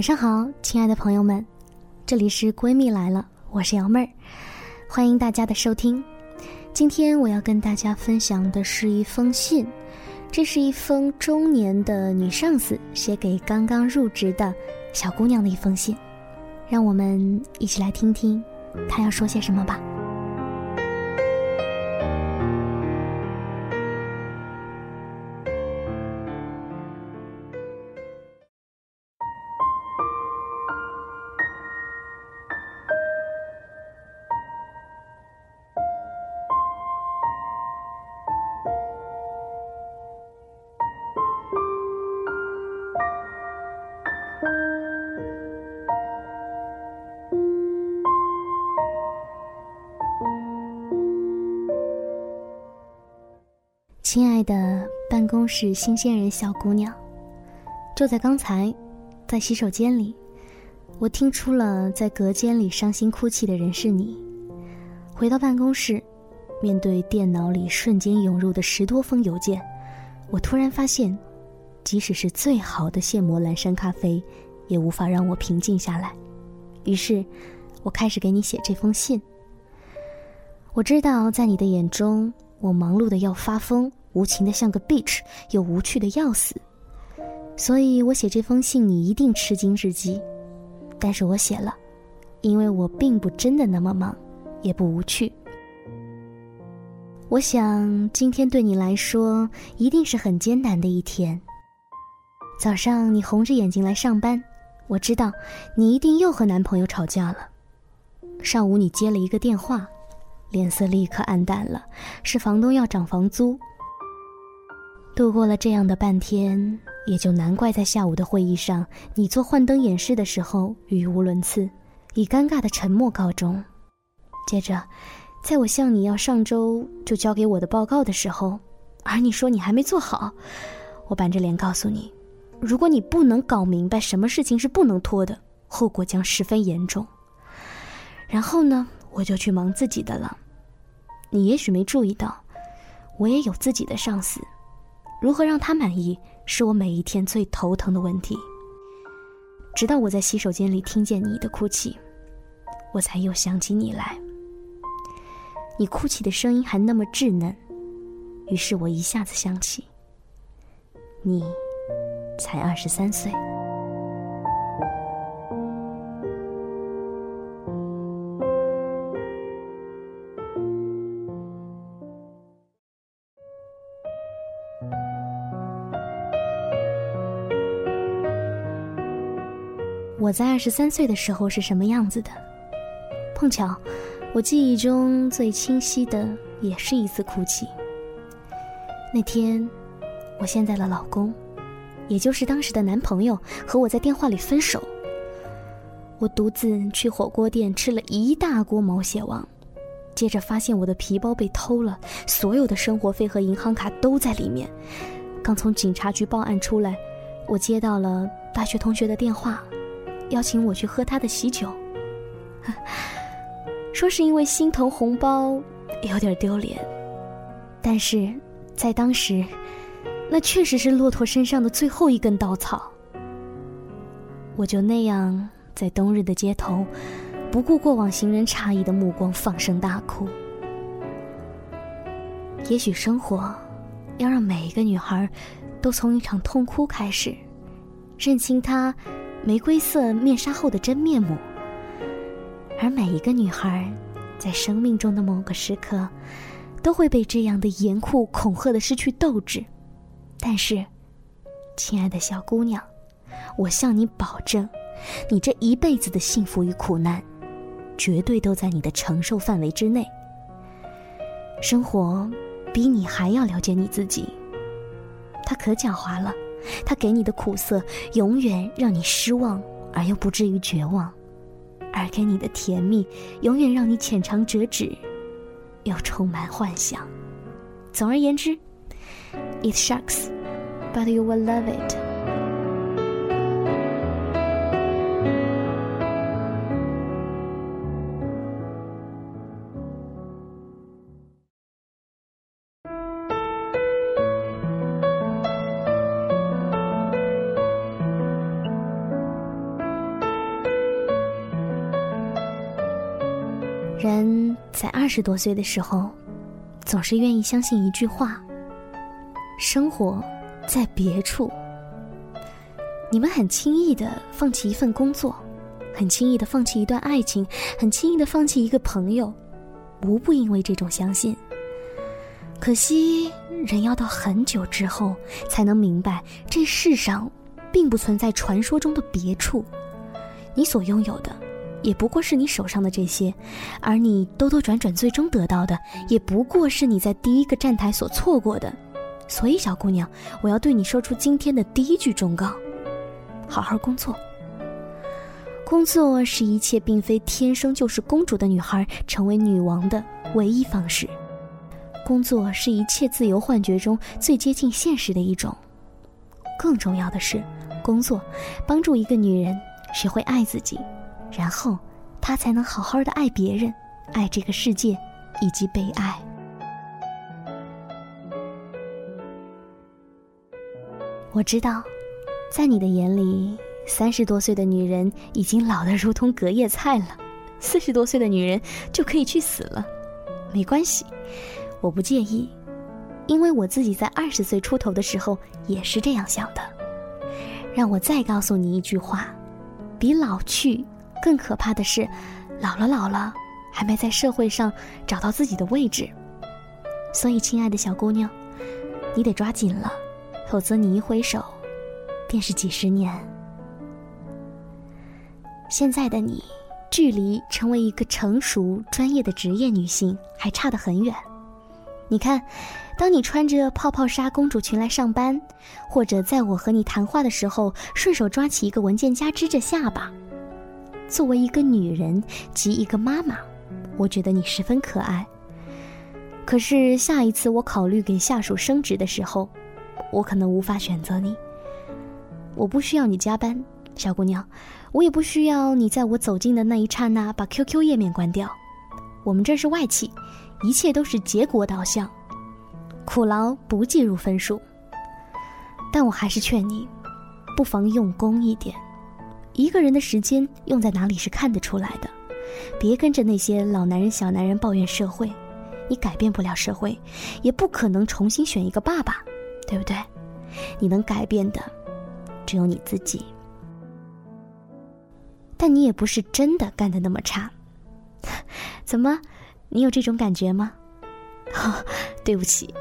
晚上好，亲爱的朋友们，这里是闺蜜来了，我是瑶妹儿，欢迎大家的收听。今天我要跟大家分享的是一封信，这是一封中年的女上司写给刚刚入职的小姑娘的一封信，让我们一起来听听她要说些什么吧。亲爱的办公室新鲜人小姑娘，就在刚才，在洗手间里，我听出了在隔间里伤心哭泣的人是你。回到办公室，面对电脑里瞬间涌入的十多封邮件，我突然发现，即使是最好的现磨蓝山咖啡，也无法让我平静下来。于是，我开始给你写这封信。我知道，在你的眼中，我忙碌的要发疯。无情的像个 bitch，又无趣的要死，所以我写这封信，你一定吃惊至极。但是我写了，因为我并不真的那么忙，也不无趣。我想今天对你来说一定是很艰难的一天。早上你红着眼睛来上班，我知道你一定又和男朋友吵架了。上午你接了一个电话，脸色立刻暗淡了，是房东要涨房租。度过了这样的半天，也就难怪在下午的会议上，你做幻灯演示的时候语无伦次，以尴尬的沉默告终。接着，在我向你要上周就交给我的报告的时候，而你说你还没做好，我板着脸告诉你，如果你不能搞明白什么事情是不能拖的，后果将十分严重。然后呢，我就去忙自己的了。你也许没注意到，我也有自己的上司。如何让他满意，是我每一天最头疼的问题。直到我在洗手间里听见你的哭泣，我才又想起你来。你哭泣的声音还那么稚嫩，于是我一下子想起，你才二十三岁。我在二十三岁的时候是什么样子的？碰巧，我记忆中最清晰的也是一次哭泣。那天，我现在的老公，也就是当时的男朋友，和我在电话里分手。我独自去火锅店吃了一大锅毛血旺，接着发现我的皮包被偷了，所有的生活费和银行卡都在里面。刚从警察局报案出来，我接到了大学同学的电话。邀请我去喝他的喜酒，说是因为心疼红包，有点丢脸。但是，在当时，那确实是骆驼身上的最后一根稻草。我就那样在冬日的街头，不顾过往行人诧异的目光，放声大哭。也许生活，要让每一个女孩，都从一场痛哭开始，认清它。玫瑰色面纱后的真面目，而每一个女孩，在生命中的某个时刻，都会被这样的严酷恐吓的失去斗志。但是，亲爱的小姑娘，我向你保证，你这一辈子的幸福与苦难，绝对都在你的承受范围之内。生活比你还要了解你自己，它可狡猾了。他给你的苦涩，永远让你失望而又不至于绝望；而给你的甜蜜，永远让你浅尝辄止，又充满幻想。总而言之，It shocks, but you will love it. 十多岁的时候，总是愿意相信一句话：生活在别处。你们很轻易的放弃一份工作，很轻易的放弃一段爱情，很轻易的放弃一个朋友，无不因为这种相信。可惜，人要到很久之后才能明白，这世上并不存在传说中的别处。你所拥有的。也不过是你手上的这些，而你兜兜转转最终得到的，也不过是你在第一个站台所错过的。所以，小姑娘，我要对你说出今天的第一句忠告：好好工作。工作是一切并非天生就是公主的女孩成为女王的唯一方式。工作是一切自由幻觉中最接近现实的一种。更重要的是，工作帮助一个女人学会爱自己。然后，他才能好好的爱别人，爱这个世界，以及被爱。我知道，在你的眼里，三十多岁的女人已经老得如同隔夜菜了，四十多岁的女人就可以去死了。没关系，我不介意，因为我自己在二十岁出头的时候也是这样想的。让我再告诉你一句话：比老去。更可怕的是，老了老了，还没在社会上找到自己的位置。所以，亲爱的小姑娘，你得抓紧了，否则你一挥手，便是几十年。现在的你，距离成为一个成熟专业的职业女性还差得很远。你看，当你穿着泡泡纱公主裙来上班，或者在我和你谈话的时候，顺手抓起一个文件夹支着下巴。作为一个女人及一个妈妈，我觉得你十分可爱。可是下一次我考虑给下属升职的时候，我可能无法选择你。我不需要你加班，小姑娘，我也不需要你在我走近的那一刹那把 QQ 页面关掉。我们这是外企，一切都是结果导向，苦劳不计入分数。但我还是劝你，不妨用功一点。一个人的时间用在哪里是看得出来的，别跟着那些老男人、小男人抱怨社会，你改变不了社会，也不可能重新选一个爸爸，对不对？你能改变的，只有你自己。但你也不是真的干的那么差，怎么？你有这种感觉吗？哈 对不起，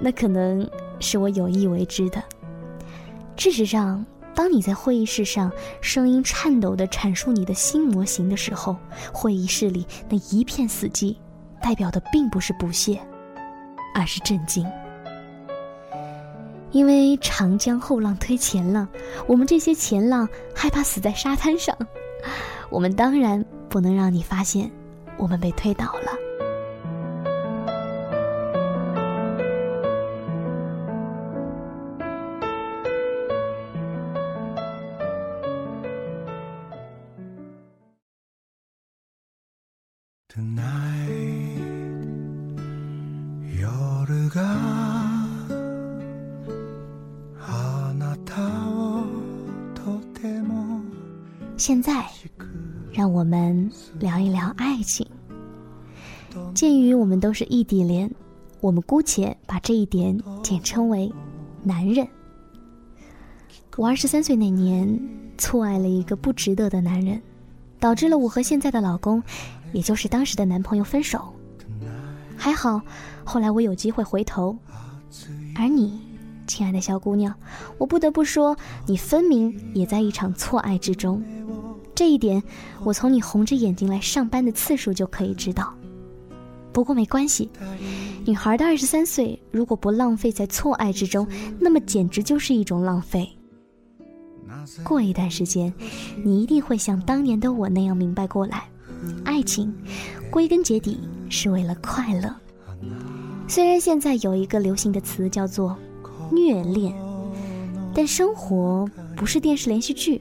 那可能是我有意为之的。事实上。当你在会议室上声音颤抖地阐述你的新模型的时候，会议室里那一片死寂，代表的并不是不屑，而是震惊。因为长江后浪推前浪，我们这些前浪害怕死在沙滩上，我们当然不能让你发现，我们被推倒了。现在，让我们聊一聊爱情。鉴于我们都是异地恋，我们姑且把这一点简称为“男人”。我二十三岁那年，错爱了一个不值得的男人，导致了我和现在的老公，也就是当时的男朋友分手。还好，后来我有机会回头，而你，亲爱的小姑娘，我不得不说，你分明也在一场错爱之中。这一点，我从你红着眼睛来上班的次数就可以知道。不过没关系，女孩的二十三岁，如果不浪费在错爱之中，那么简直就是一种浪费。过一段时间，你一定会像当年的我那样明白过来：爱情，归根结底是为了快乐。虽然现在有一个流行的词叫做“虐恋”，但生活不是电视连续剧。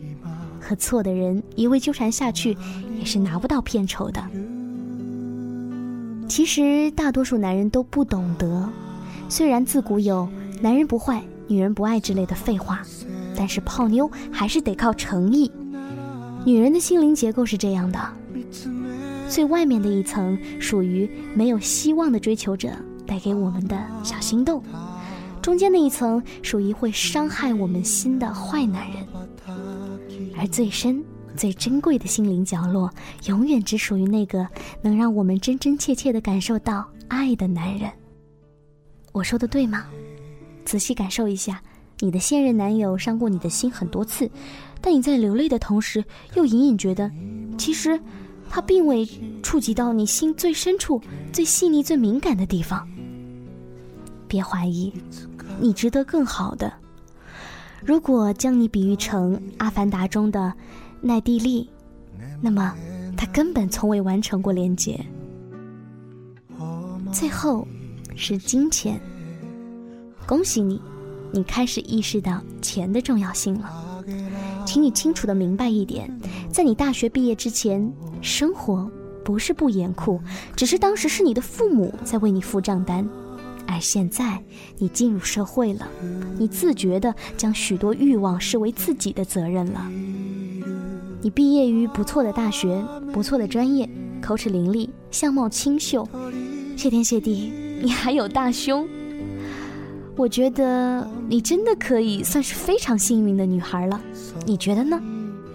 和错的人一味纠缠下去，也是拿不到片酬的。其实大多数男人都不懂得，虽然自古有“男人不坏，女人不爱”之类的废话，但是泡妞还是得靠诚意。女人的心灵结构是这样的：最外面的一层属于没有希望的追求者带给我们的小心动，中间的一层属于会伤害我们心的坏男人，而最深、最珍贵的心灵角落，永远只属于那个能让我们真真切切的感受到爱的男人。我说的对吗？仔细感受一下，你的现任男友伤过你的心很多次，但你在流泪的同时，又隐隐觉得，其实他并未触及到你心最深处、最细腻、最敏感的地方。别怀疑，你值得更好的。如果将你比喻成《阿凡达》中的奈蒂利，那么他根本从未完成过连接。最后。是金钱。恭喜你，你开始意识到钱的重要性了。请你清楚的明白一点，在你大学毕业之前，生活不是不严酷，只是当时是你的父母在为你付账单，而现在你进入社会了，你自觉的将许多欲望视为自己的责任了。你毕业于不错的大学，不错的专业，口齿伶俐，相貌清秀，谢天谢地。你还有大胸，我觉得你真的可以算是非常幸运的女孩了，你觉得呢？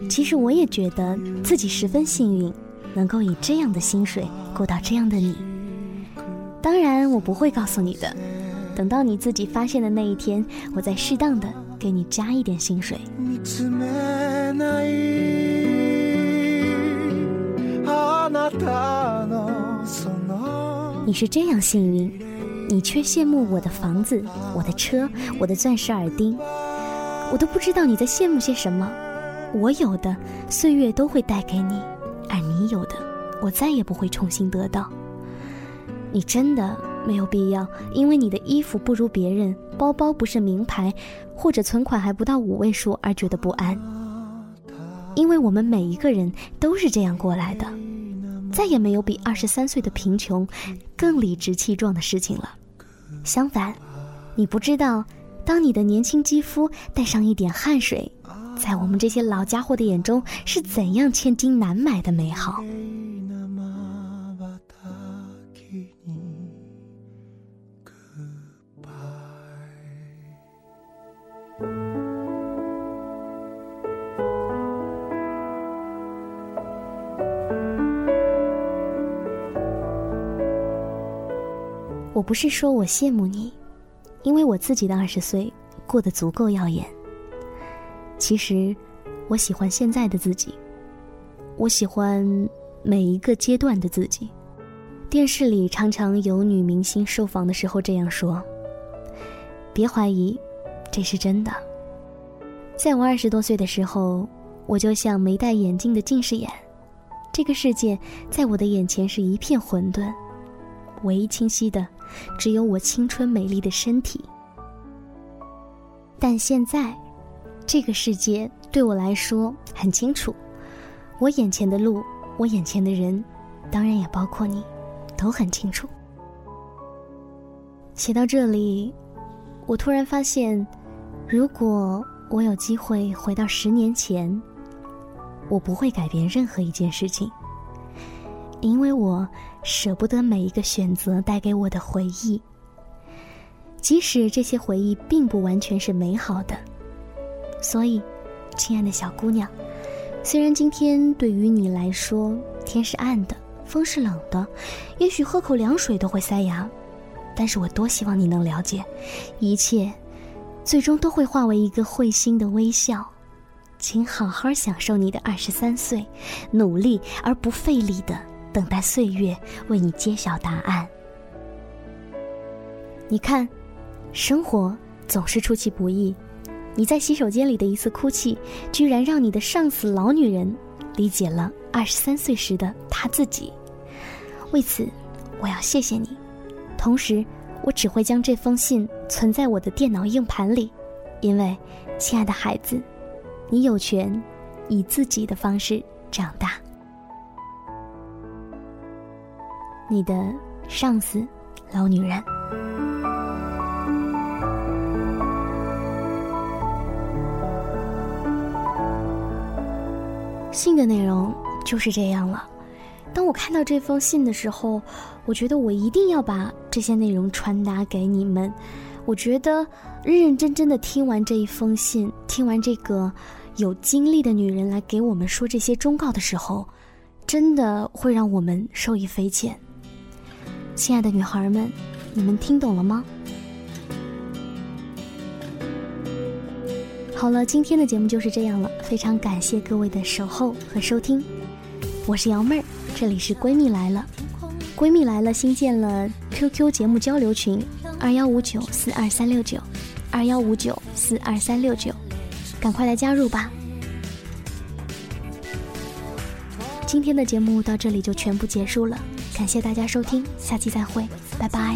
其实我也觉得自己十分幸运，能够以这样的薪水过到这样的你。当然，我不会告诉你的，等到你自己发现的那一天，我再适当的给你加一点薪水。你是这样幸运，你却羡慕我的房子、我的车、我的钻石耳钉，我都不知道你在羡慕些什么。我有的岁月都会带给你，而你有的，我再也不会重新得到。你真的没有必要因为你的衣服不如别人，包包不是名牌，或者存款还不到五位数而觉得不安，因为我们每一个人都是这样过来的。再也没有比二十三岁的贫穷更理直气壮的事情了。相反，你不知道，当你的年轻肌肤带上一点汗水，在我们这些老家伙的眼中是怎样千金难买的美好。不是说我羡慕你，因为我自己的二十岁过得足够耀眼。其实，我喜欢现在的自己，我喜欢每一个阶段的自己。电视里常常有女明星受访的时候这样说：“别怀疑，这是真的。”在我二十多岁的时候，我就像没戴眼镜的近视眼，这个世界在我的眼前是一片混沌，唯一清晰的。只有我青春美丽的身体，但现在，这个世界对我来说很清楚，我眼前的路，我眼前的人，当然也包括你，都很清楚。写到这里，我突然发现，如果我有机会回到十年前，我不会改变任何一件事情。因为我舍不得每一个选择带给我的回忆，即使这些回忆并不完全是美好的。所以，亲爱的小姑娘，虽然今天对于你来说天是暗的，风是冷的，也许喝口凉水都会塞牙，但是我多希望你能了解，一切最终都会化为一个会心的微笑。请好好享受你的二十三岁，努力而不费力的。等待岁月为你揭晓答案。你看，生活总是出其不意。你在洗手间里的一次哭泣，居然让你的上司老女人理解了二十三岁时的她自己。为此，我要谢谢你。同时，我只会将这封信存在我的电脑硬盘里，因为，亲爱的孩子，你有权以自己的方式长大。你的上司，老女人。信的内容就是这样了。当我看到这封信的时候，我觉得我一定要把这些内容传达给你们。我觉得认认真真的听完这一封信，听完这个有经历的女人来给我们说这些忠告的时候，真的会让我们受益匪浅。亲爱的女孩们，你们听懂了吗？好了，今天的节目就是这样了，非常感谢各位的守候和收听，我是瑶妹儿，这里是闺蜜来了，闺蜜来了新建了 QQ 节目交流群。二幺五九四二三六九，二幺五九四二三六九，赶快来加入吧！今天的节目到这里就全部结束了感谢大家收听下期再会拜拜。